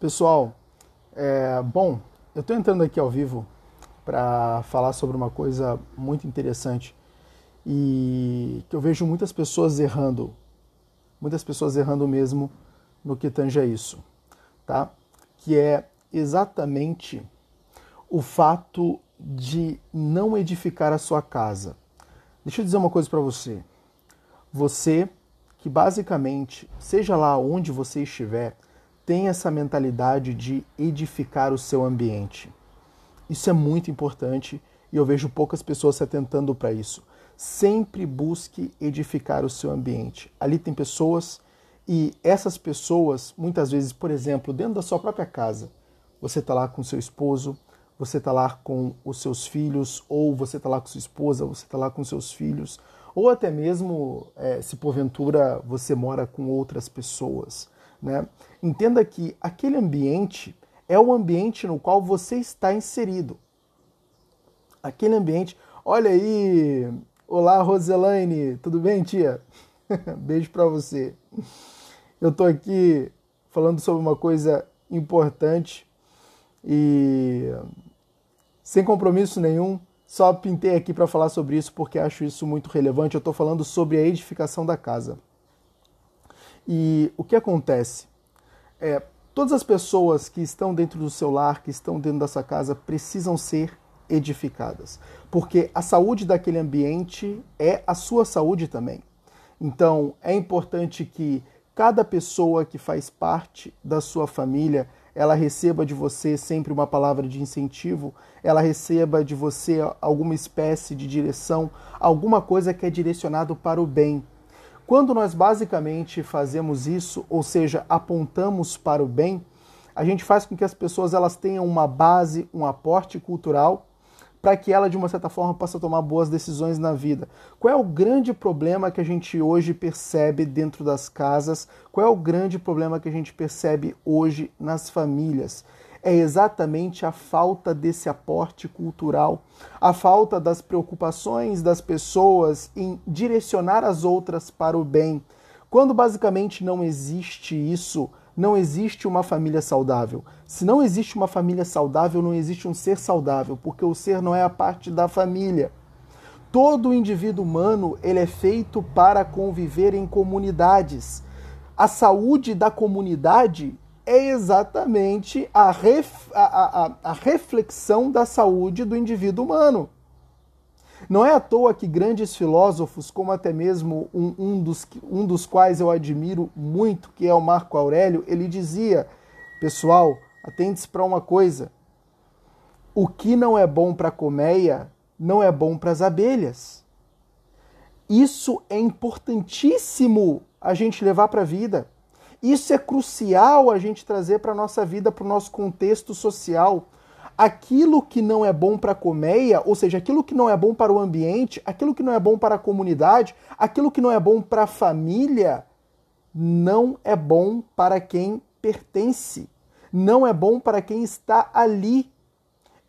Pessoal, é, bom, eu estou entrando aqui ao vivo para falar sobre uma coisa muito interessante e que eu vejo muitas pessoas errando, muitas pessoas errando mesmo no que tange a isso, tá? Que é exatamente o fato de não edificar a sua casa. Deixa eu dizer uma coisa para você. Você que basicamente, seja lá onde você estiver, tem essa mentalidade de edificar o seu ambiente. Isso é muito importante e eu vejo poucas pessoas se atentando para isso. Sempre busque edificar o seu ambiente. Ali tem pessoas e essas pessoas, muitas vezes, por exemplo, dentro da sua própria casa, você está lá com seu esposo, você está lá com os seus filhos, ou você está lá com sua esposa, você está lá com seus filhos, ou até mesmo é, se porventura você mora com outras pessoas. Né? Entenda que aquele ambiente é o ambiente no qual você está inserido. Aquele ambiente. Olha aí! Olá, Roselaine! Tudo bem, tia? Beijo para você. Eu tô aqui falando sobre uma coisa importante e sem compromisso nenhum, só pintei aqui para falar sobre isso porque acho isso muito relevante. Eu estou falando sobre a edificação da casa. E o que acontece? É, todas as pessoas que estão dentro do seu lar, que estão dentro da sua casa, precisam ser edificadas. Porque a saúde daquele ambiente é a sua saúde também. Então, é importante que cada pessoa que faz parte da sua família, ela receba de você sempre uma palavra de incentivo, ela receba de você alguma espécie de direção, alguma coisa que é direcionado para o bem. Quando nós basicamente fazemos isso, ou seja, apontamos para o bem, a gente faz com que as pessoas elas tenham uma base, um aporte cultural para que ela de uma certa forma possa tomar boas decisões na vida. Qual é o grande problema que a gente hoje percebe dentro das casas? Qual é o grande problema que a gente percebe hoje nas famílias? É exatamente a falta desse aporte cultural, a falta das preocupações das pessoas em direcionar as outras para o bem. Quando basicamente não existe isso, não existe uma família saudável. Se não existe uma família saudável, não existe um ser saudável, porque o ser não é a parte da família. Todo indivíduo humano ele é feito para conviver em comunidades. A saúde da comunidade é exatamente a, ref, a, a, a reflexão da saúde do indivíduo humano. Não é à toa que grandes filósofos, como até mesmo um, um, dos, um dos quais eu admiro muito, que é o Marco Aurélio, ele dizia: pessoal, atente-se para uma coisa. O que não é bom para a colmeia não é bom para as abelhas. Isso é importantíssimo a gente levar para a vida. Isso é crucial a gente trazer para a nossa vida, para o nosso contexto social. Aquilo que não é bom para a colmeia, ou seja, aquilo que não é bom para o ambiente, aquilo que não é bom para a comunidade, aquilo que não é bom para a família, não é bom para quem pertence, não é bom para quem está ali.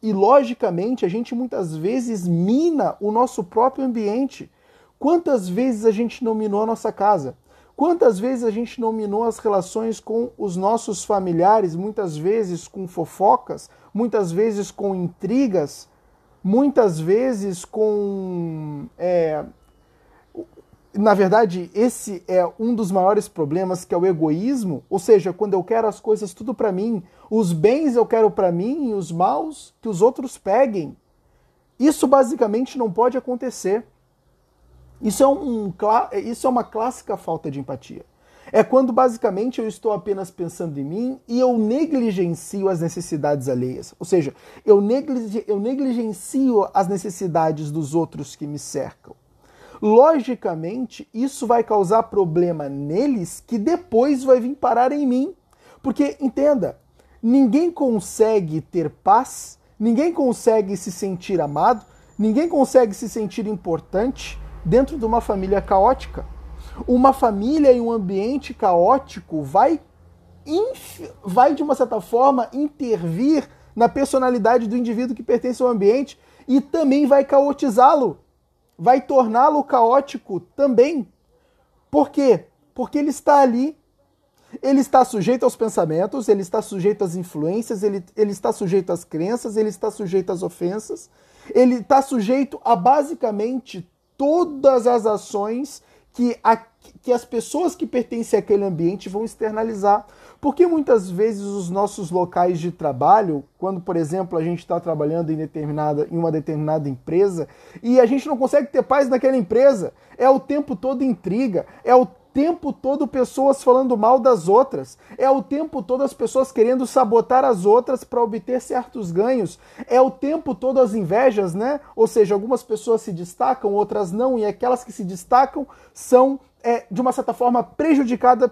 E logicamente, a gente muitas vezes mina o nosso próprio ambiente. Quantas vezes a gente não minou a nossa casa? Quantas vezes a gente nominou as relações com os nossos familiares, muitas vezes com fofocas, muitas vezes com intrigas, muitas vezes com. É... Na verdade, esse é um dos maiores problemas, que é o egoísmo, ou seja, quando eu quero as coisas tudo para mim, os bens eu quero para mim e os maus que os outros peguem. Isso basicamente não pode acontecer. Isso é, um, isso é uma clássica falta de empatia. É quando basicamente eu estou apenas pensando em mim e eu negligencio as necessidades alheias. Ou seja, eu, eu negligencio as necessidades dos outros que me cercam. Logicamente, isso vai causar problema neles que depois vai vir parar em mim. Porque, entenda, ninguém consegue ter paz, ninguém consegue se sentir amado, ninguém consegue se sentir importante dentro de uma família caótica. Uma família e um ambiente caótico vai, vai de uma certa forma, intervir na personalidade do indivíduo que pertence ao ambiente e também vai caotizá-lo, vai torná-lo caótico também. Por quê? Porque ele está ali. Ele está sujeito aos pensamentos, ele está sujeito às influências, ele, ele está sujeito às crenças, ele está sujeito às ofensas, ele está sujeito a basicamente todas as ações que, a, que as pessoas que pertencem àquele ambiente vão externalizar. Porque muitas vezes os nossos locais de trabalho, quando, por exemplo, a gente está trabalhando em, determinada, em uma determinada empresa e a gente não consegue ter paz naquela empresa, é o tempo todo intriga, é o tempo todo pessoas falando mal das outras, é o tempo todo as pessoas querendo sabotar as outras para obter certos ganhos, é o tempo todo as invejas, né? Ou seja, algumas pessoas se destacam, outras não, e aquelas que se destacam são, é, de uma certa forma, prejudicadas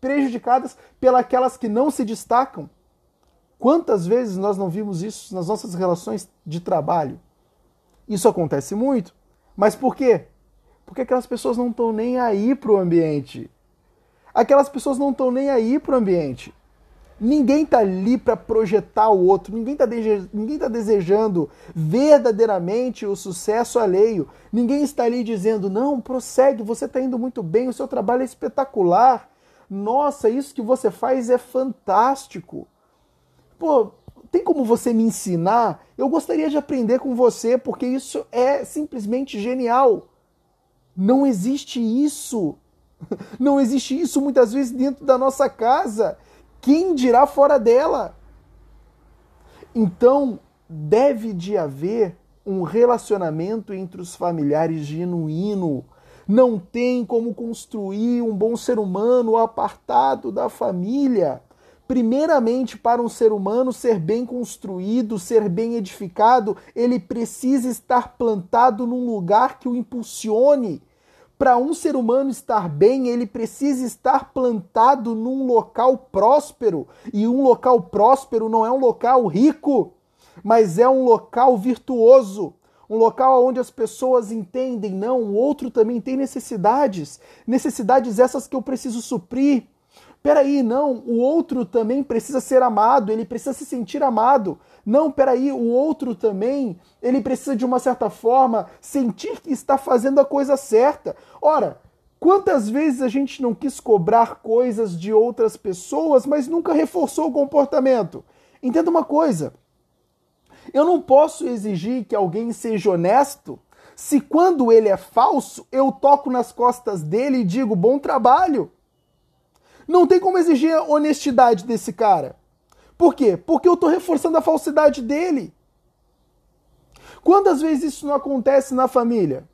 prejudicadas pelas que não se destacam. Quantas vezes nós não vimos isso nas nossas relações de trabalho? Isso acontece muito. Mas por quê? Porque aquelas pessoas não estão nem aí para o ambiente. Aquelas pessoas não estão nem aí para o ambiente. Ninguém está ali para projetar o outro, ninguém está tá desejando verdadeiramente o sucesso alheio. Ninguém está ali dizendo, não, prossegue, você está indo muito bem, o seu trabalho é espetacular. Nossa, isso que você faz é fantástico. Pô, tem como você me ensinar? Eu gostaria de aprender com você, porque isso é simplesmente genial. Não existe isso. Não existe isso muitas vezes dentro da nossa casa. Quem dirá fora dela? Então, deve de haver um relacionamento entre os familiares genuíno, não tem como construir um bom ser humano apartado da família. Primeiramente, para um ser humano ser bem construído, ser bem edificado, ele precisa estar plantado num lugar que o impulsione. Para um ser humano estar bem, ele precisa estar plantado num local próspero. E um local próspero não é um local rico, mas é um local virtuoso um local onde as pessoas entendem, não, o outro também tem necessidades, necessidades essas que eu preciso suprir. Peraí, não, o outro também precisa ser amado, ele precisa se sentir amado. Não, peraí, o outro também, ele precisa de uma certa forma sentir que está fazendo a coisa certa. Ora, quantas vezes a gente não quis cobrar coisas de outras pessoas, mas nunca reforçou o comportamento? Entenda uma coisa, eu não posso exigir que alguém seja honesto se quando ele é falso, eu toco nas costas dele e digo bom trabalho. Não tem como exigir a honestidade desse cara. Por quê? Porque eu estou reforçando a falsidade dele. Quantas vezes isso não acontece na família?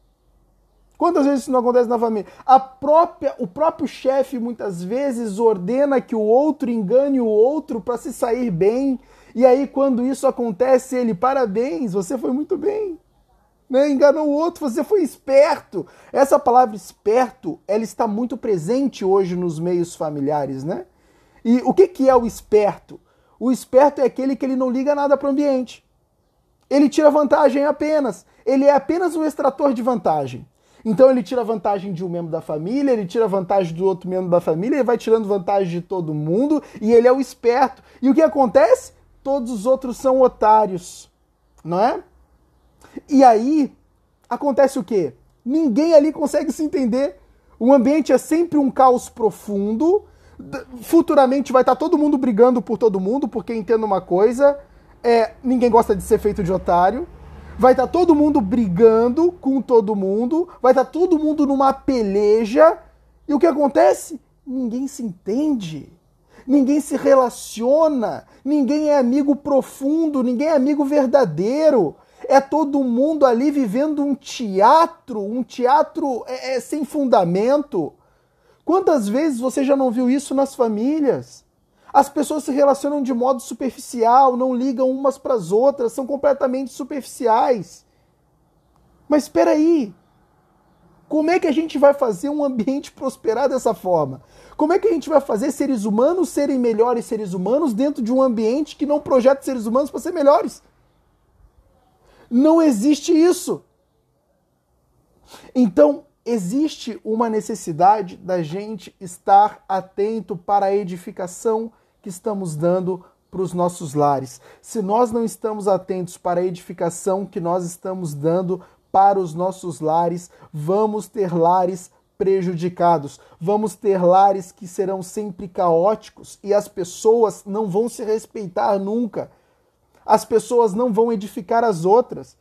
Quantas vezes isso não acontece na família? A própria, o próprio chefe muitas vezes ordena que o outro engane o outro para se sair bem e aí, quando isso acontece, ele, parabéns, você foi muito bem. Né? Enganou o outro, você foi esperto. Essa palavra esperto, ela está muito presente hoje nos meios familiares, né? E o que, que é o esperto? O esperto é aquele que ele não liga nada para o ambiente. Ele tira vantagem apenas. Ele é apenas um extrator de vantagem. Então ele tira vantagem de um membro da família, ele tira vantagem do outro membro da família, ele vai tirando vantagem de todo mundo e ele é o esperto. E o que acontece? todos os outros são otários, não é? E aí acontece o quê? Ninguém ali consegue se entender. O ambiente é sempre um caos profundo. Futuramente vai estar todo mundo brigando por todo mundo, porque entendo uma coisa, é, ninguém gosta de ser feito de otário. Vai estar todo mundo brigando com todo mundo, vai estar todo mundo numa peleja. E o que acontece? Ninguém se entende ninguém se relaciona, ninguém é amigo profundo, ninguém é amigo verdadeiro. É todo mundo ali vivendo um teatro, um teatro é, é, sem fundamento. Quantas vezes você já não viu isso nas famílias? As pessoas se relacionam de modo superficial, não ligam umas para as outras, são completamente superficiais. Mas espera aí, como é que a gente vai fazer um ambiente prosperar dessa forma? Como é que a gente vai fazer seres humanos serem melhores seres humanos dentro de um ambiente que não projeta seres humanos para ser melhores? Não existe isso. Então, existe uma necessidade da gente estar atento para a edificação que estamos dando para os nossos lares. Se nós não estamos atentos para a edificação que nós estamos dando para os nossos lares, vamos ter lares prejudicados. Vamos ter lares que serão sempre caóticos e as pessoas não vão se respeitar nunca. As pessoas não vão edificar as outras.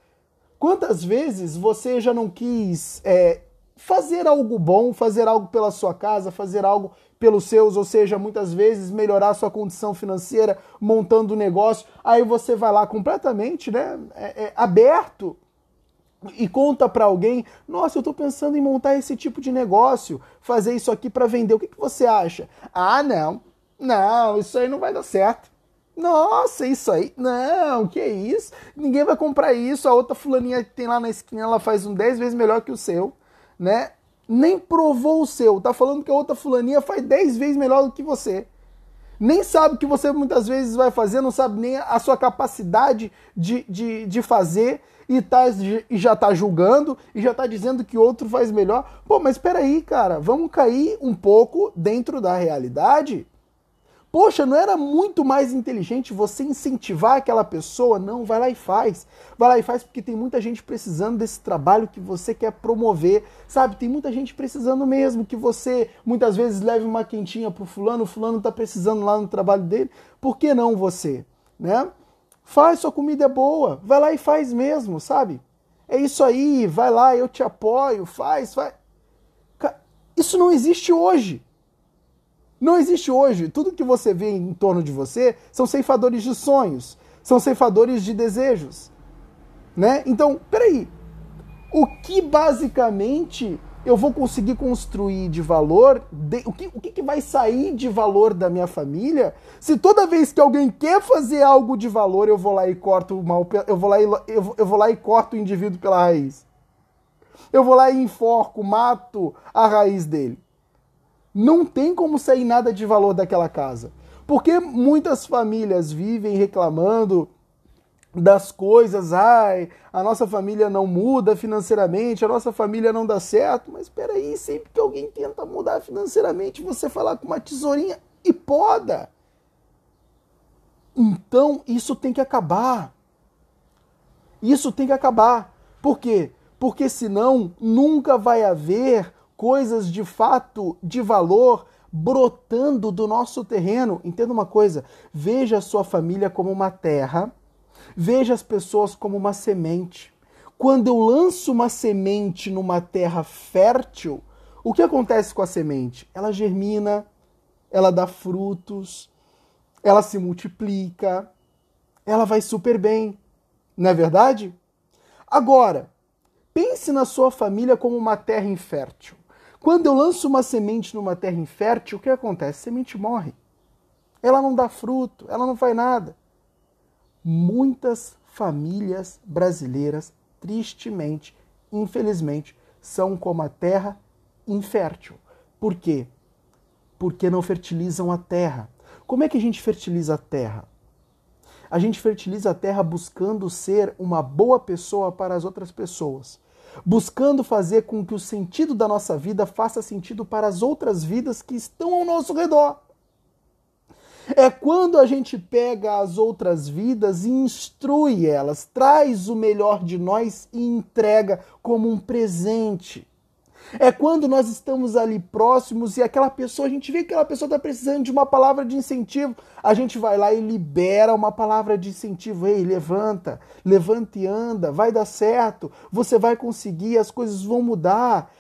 Quantas vezes você já não quis é, fazer algo bom, fazer algo pela sua casa, fazer algo pelos seus, ou seja, muitas vezes melhorar sua condição financeira, montando um negócio, aí você vai lá completamente né, é, é, aberto e conta para alguém: Nossa, eu estou pensando em montar esse tipo de negócio, fazer isso aqui para vender. O que, que você acha? Ah, não, não, isso aí não vai dar certo. Nossa, isso aí, não, que isso? Ninguém vai comprar isso. A outra fulaninha que tem lá na esquina, ela faz um 10 vezes melhor que o seu, né? Nem provou o seu, tá falando que a outra fulaninha faz 10 vezes melhor do que você. Nem sabe o que você muitas vezes vai fazer, não sabe nem a sua capacidade de, de, de fazer e, tá, e já tá julgando e já tá dizendo que outro faz melhor. Pô, mas espera aí, cara, vamos cair um pouco dentro da realidade. Poxa, não era muito mais inteligente você incentivar aquela pessoa? Não, vai lá e faz. Vai lá e faz porque tem muita gente precisando desse trabalho que você quer promover, sabe? Tem muita gente precisando mesmo que você muitas vezes leve uma quentinha pro fulano, o fulano tá precisando lá no trabalho dele. Por que não você, né? Faz, sua comida é boa. Vai lá e faz mesmo, sabe? É isso aí, vai lá, eu te apoio, faz, faz. Isso não existe hoje. Não existe hoje. Tudo que você vê em torno de você são ceifadores de sonhos, são ceifadores de desejos. Né? Então, peraí. O que basicamente eu vou conseguir construir de valor, de, o, que, o que, que vai sair de valor da minha família, se toda vez que alguém quer fazer algo de valor, eu vou lá e corto o mal, eu vou lá e, eu, eu vou lá e corto o indivíduo pela raiz. Eu vou lá e enforco, mato a raiz dele. Não tem como sair nada de valor daquela casa. Porque muitas famílias vivem reclamando das coisas, ai, a nossa família não muda financeiramente, a nossa família não dá certo, mas espera aí, sempre que alguém tenta mudar financeiramente, você falar com uma tesourinha e poda. Então, isso tem que acabar. Isso tem que acabar. Por quê? Porque senão nunca vai haver coisas de fato de valor brotando do nosso terreno. Entenda uma coisa: veja a sua família como uma terra Veja as pessoas como uma semente. Quando eu lanço uma semente numa terra fértil, o que acontece com a semente? Ela germina, ela dá frutos, ela se multiplica, ela vai super bem. Não é verdade? Agora, pense na sua família como uma terra infértil. Quando eu lanço uma semente numa terra infértil, o que acontece? A semente morre. Ela não dá fruto, ela não faz nada muitas famílias brasileiras, tristemente, infelizmente, são como a terra infértil. Por quê? Porque não fertilizam a terra. Como é que a gente fertiliza a terra? A gente fertiliza a terra buscando ser uma boa pessoa para as outras pessoas, buscando fazer com que o sentido da nossa vida faça sentido para as outras vidas que estão ao nosso redor. É quando a gente pega as outras vidas e instrui elas, traz o melhor de nós e entrega como um presente. É quando nós estamos ali próximos e aquela pessoa, a gente vê que aquela pessoa está precisando de uma palavra de incentivo, a gente vai lá e libera uma palavra de incentivo. Ei, levanta, levanta e anda, vai dar certo, você vai conseguir, as coisas vão mudar.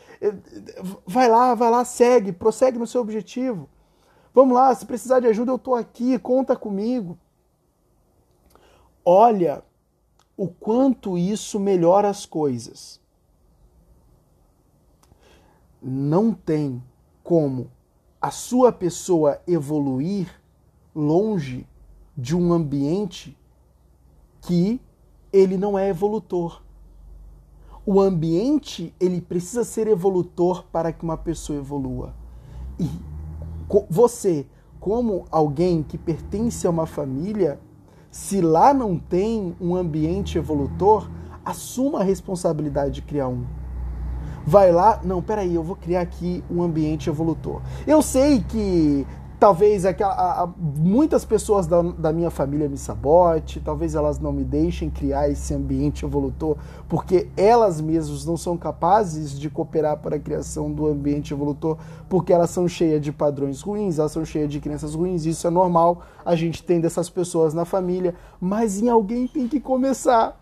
Vai lá, vai lá, segue, prossegue no seu objetivo. Vamos lá, se precisar de ajuda, eu estou aqui, conta comigo. Olha o quanto isso melhora as coisas. Não tem como a sua pessoa evoluir longe de um ambiente que ele não é evolutor. O ambiente, ele precisa ser evolutor para que uma pessoa evolua. E você, como alguém que pertence a uma família, se lá não tem um ambiente evolutor, assuma a responsabilidade de criar um. Vai lá, não, peraí, eu vou criar aqui um ambiente evolutor. Eu sei que Talvez aquela, a, a, muitas pessoas da, da, minha família me sabote, talvez elas não me deixem criar esse ambiente evolutor, porque elas mesmas não são capazes de cooperar para a criação do ambiente evolutor, porque elas são cheias de padrões ruins, elas são cheias de crenças ruins, isso é normal, a gente tem dessas pessoas na família, mas em alguém tem que começar.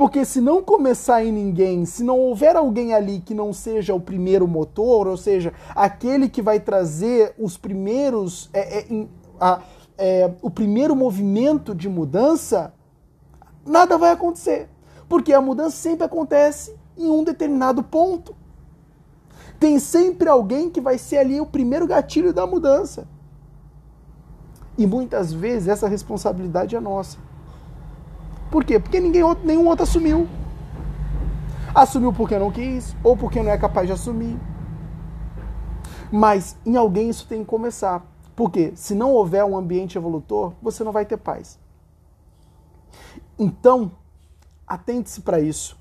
Porque se não começar em ninguém, se não houver alguém ali que não seja o primeiro motor, ou seja, aquele que vai trazer os primeiros. É, é, a, é, o primeiro movimento de mudança, nada vai acontecer. Porque a mudança sempre acontece em um determinado ponto. Tem sempre alguém que vai ser ali o primeiro gatilho da mudança. E muitas vezes essa responsabilidade é nossa. Por quê? Porque ninguém nenhum outro assumiu. Assumiu porque não quis, ou porque não é capaz de assumir. Mas em alguém isso tem que começar. Porque se não houver um ambiente evolutor, você não vai ter paz. Então, atente-se para isso.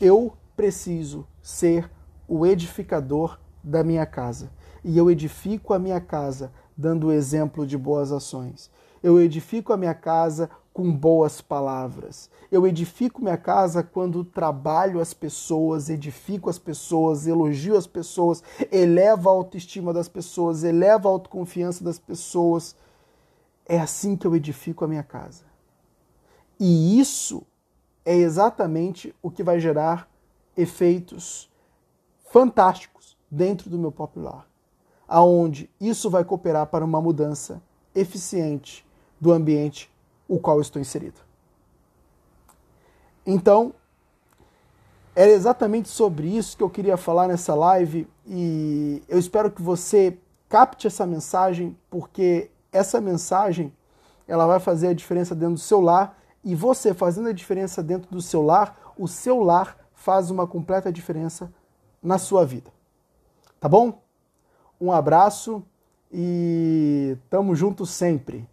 Eu preciso ser o edificador da minha casa. E eu edifico a minha casa dando exemplo de boas ações. Eu edifico a minha casa com boas palavras. Eu edifico minha casa quando trabalho as pessoas, edifico as pessoas, elogio as pessoas, elevo a autoestima das pessoas, elevo a autoconfiança das pessoas. É assim que eu edifico a minha casa. E isso é exatamente o que vai gerar efeitos fantásticos dentro do meu popular, aonde isso vai cooperar para uma mudança eficiente do ambiente o qual estou inserido. Então, era exatamente sobre isso que eu queria falar nessa live e eu espero que você capte essa mensagem, porque essa mensagem ela vai fazer a diferença dentro do seu lar e você fazendo a diferença dentro do seu lar, o seu lar faz uma completa diferença na sua vida. Tá bom? Um abraço e tamo junto sempre.